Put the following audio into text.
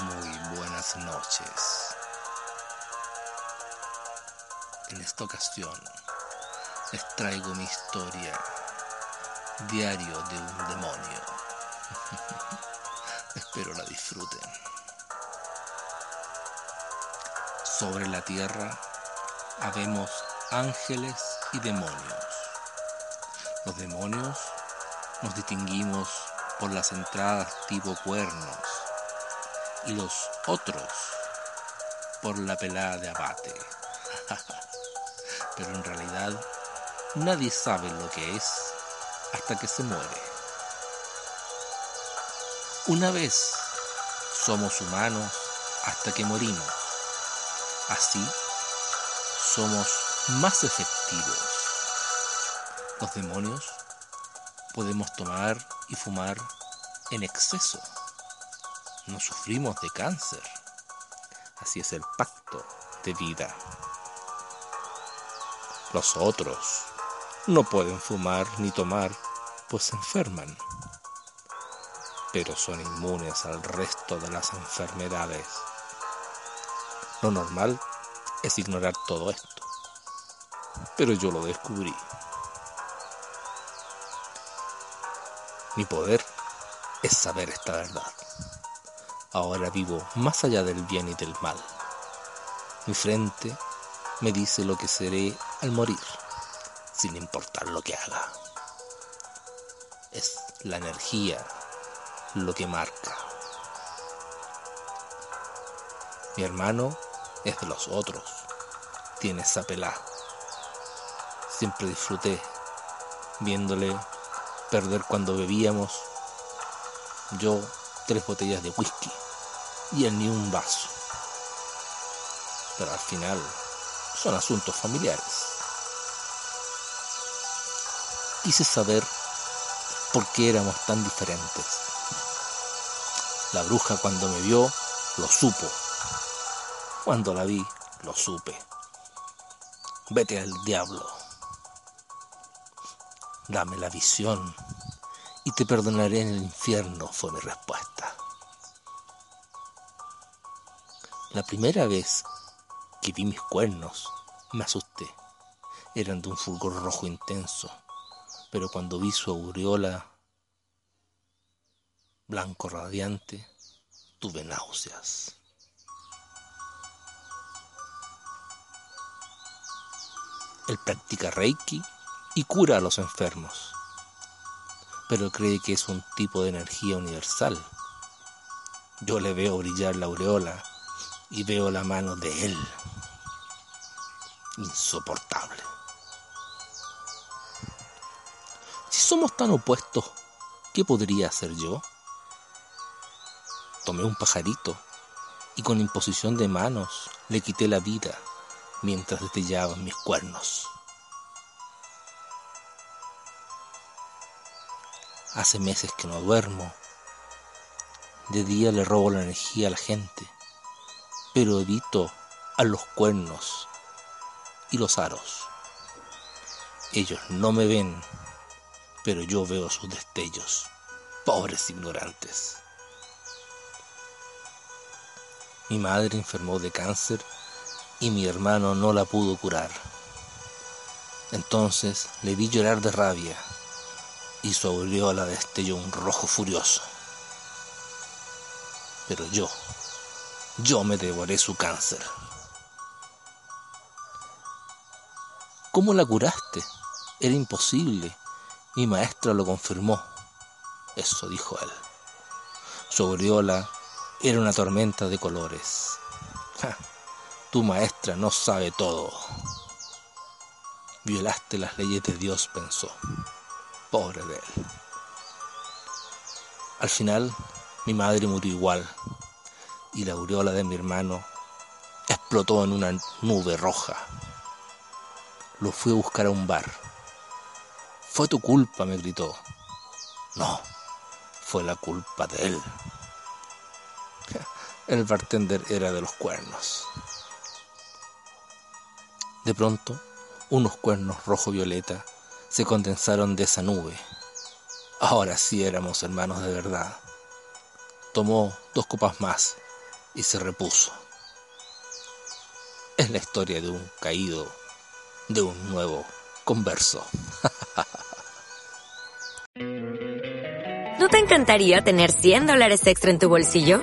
Muy buenas noches. En esta ocasión les traigo mi historia, Diario de un demonio. Espero la disfruten. Sobre la tierra habemos ángeles y demonios. Los demonios nos distinguimos por las entradas tipo cuernos y los otros por la pelada de abate. Pero en realidad nadie sabe lo que es hasta que se muere. Una vez somos humanos hasta que morimos. Así somos más efectivos. Los demonios podemos tomar y fumar en exceso no sufrimos de cáncer. Así es el pacto de vida. Los otros no pueden fumar ni tomar, pues se enferman. Pero son inmunes al resto de las enfermedades. Lo normal es ignorar todo esto. Pero yo lo descubrí. Mi poder es saber esta verdad. Ahora vivo más allá del bien y del mal. Mi frente me dice lo que seré al morir, sin importar lo que haga. Es la energía lo que marca. Mi hermano es de los otros, tiene esa pelá. Siempre disfruté viéndole perder cuando bebíamos. Yo tres botellas de whisky y ni un vaso. Pero al final son asuntos familiares. Quise saber por qué éramos tan diferentes. La bruja cuando me vio lo supo. Cuando la vi lo supe. Vete al diablo. Dame la visión y te perdonaré en el infierno, fue mi respuesta. La primera vez que vi mis cuernos, me asusté. Eran de un fulgor rojo intenso, pero cuando vi su aureola blanco radiante, tuve náuseas. Él practica Reiki y cura a los enfermos, pero cree que es un tipo de energía universal. Yo le veo brillar la aureola y veo la mano de él. Insoportable. Si somos tan opuestos, ¿qué podría hacer yo? Tomé un pajarito y con imposición de manos le quité la vida mientras destellaban mis cuernos. Hace meses que no duermo. De día le robo la energía a la gente pero evito a los cuernos y los aros. Ellos no me ven, pero yo veo sus destellos. Pobres ignorantes. Mi madre enfermó de cáncer y mi hermano no la pudo curar. Entonces le vi llorar de rabia y su aureola destelló un rojo furioso. Pero yo yo me devoré su cáncer. ¿Cómo la curaste? Era imposible. Mi maestra lo confirmó. Eso dijo él. Su aureola era una tormenta de colores. tu maestra no sabe todo. Violaste las leyes de Dios, pensó. Pobre de él. Al final, mi madre murió igual y la aureola de mi hermano explotó en una nube roja. Lo fui a buscar a un bar. Fue tu culpa, me gritó. No, fue la culpa de él. El bartender era de los cuernos. De pronto, unos cuernos rojo-violeta se condensaron de esa nube. Ahora sí éramos hermanos de verdad. Tomó dos copas más y se repuso. Es la historia de un caído, de un nuevo converso. ¿No te encantaría tener 100 dólares extra en tu bolsillo?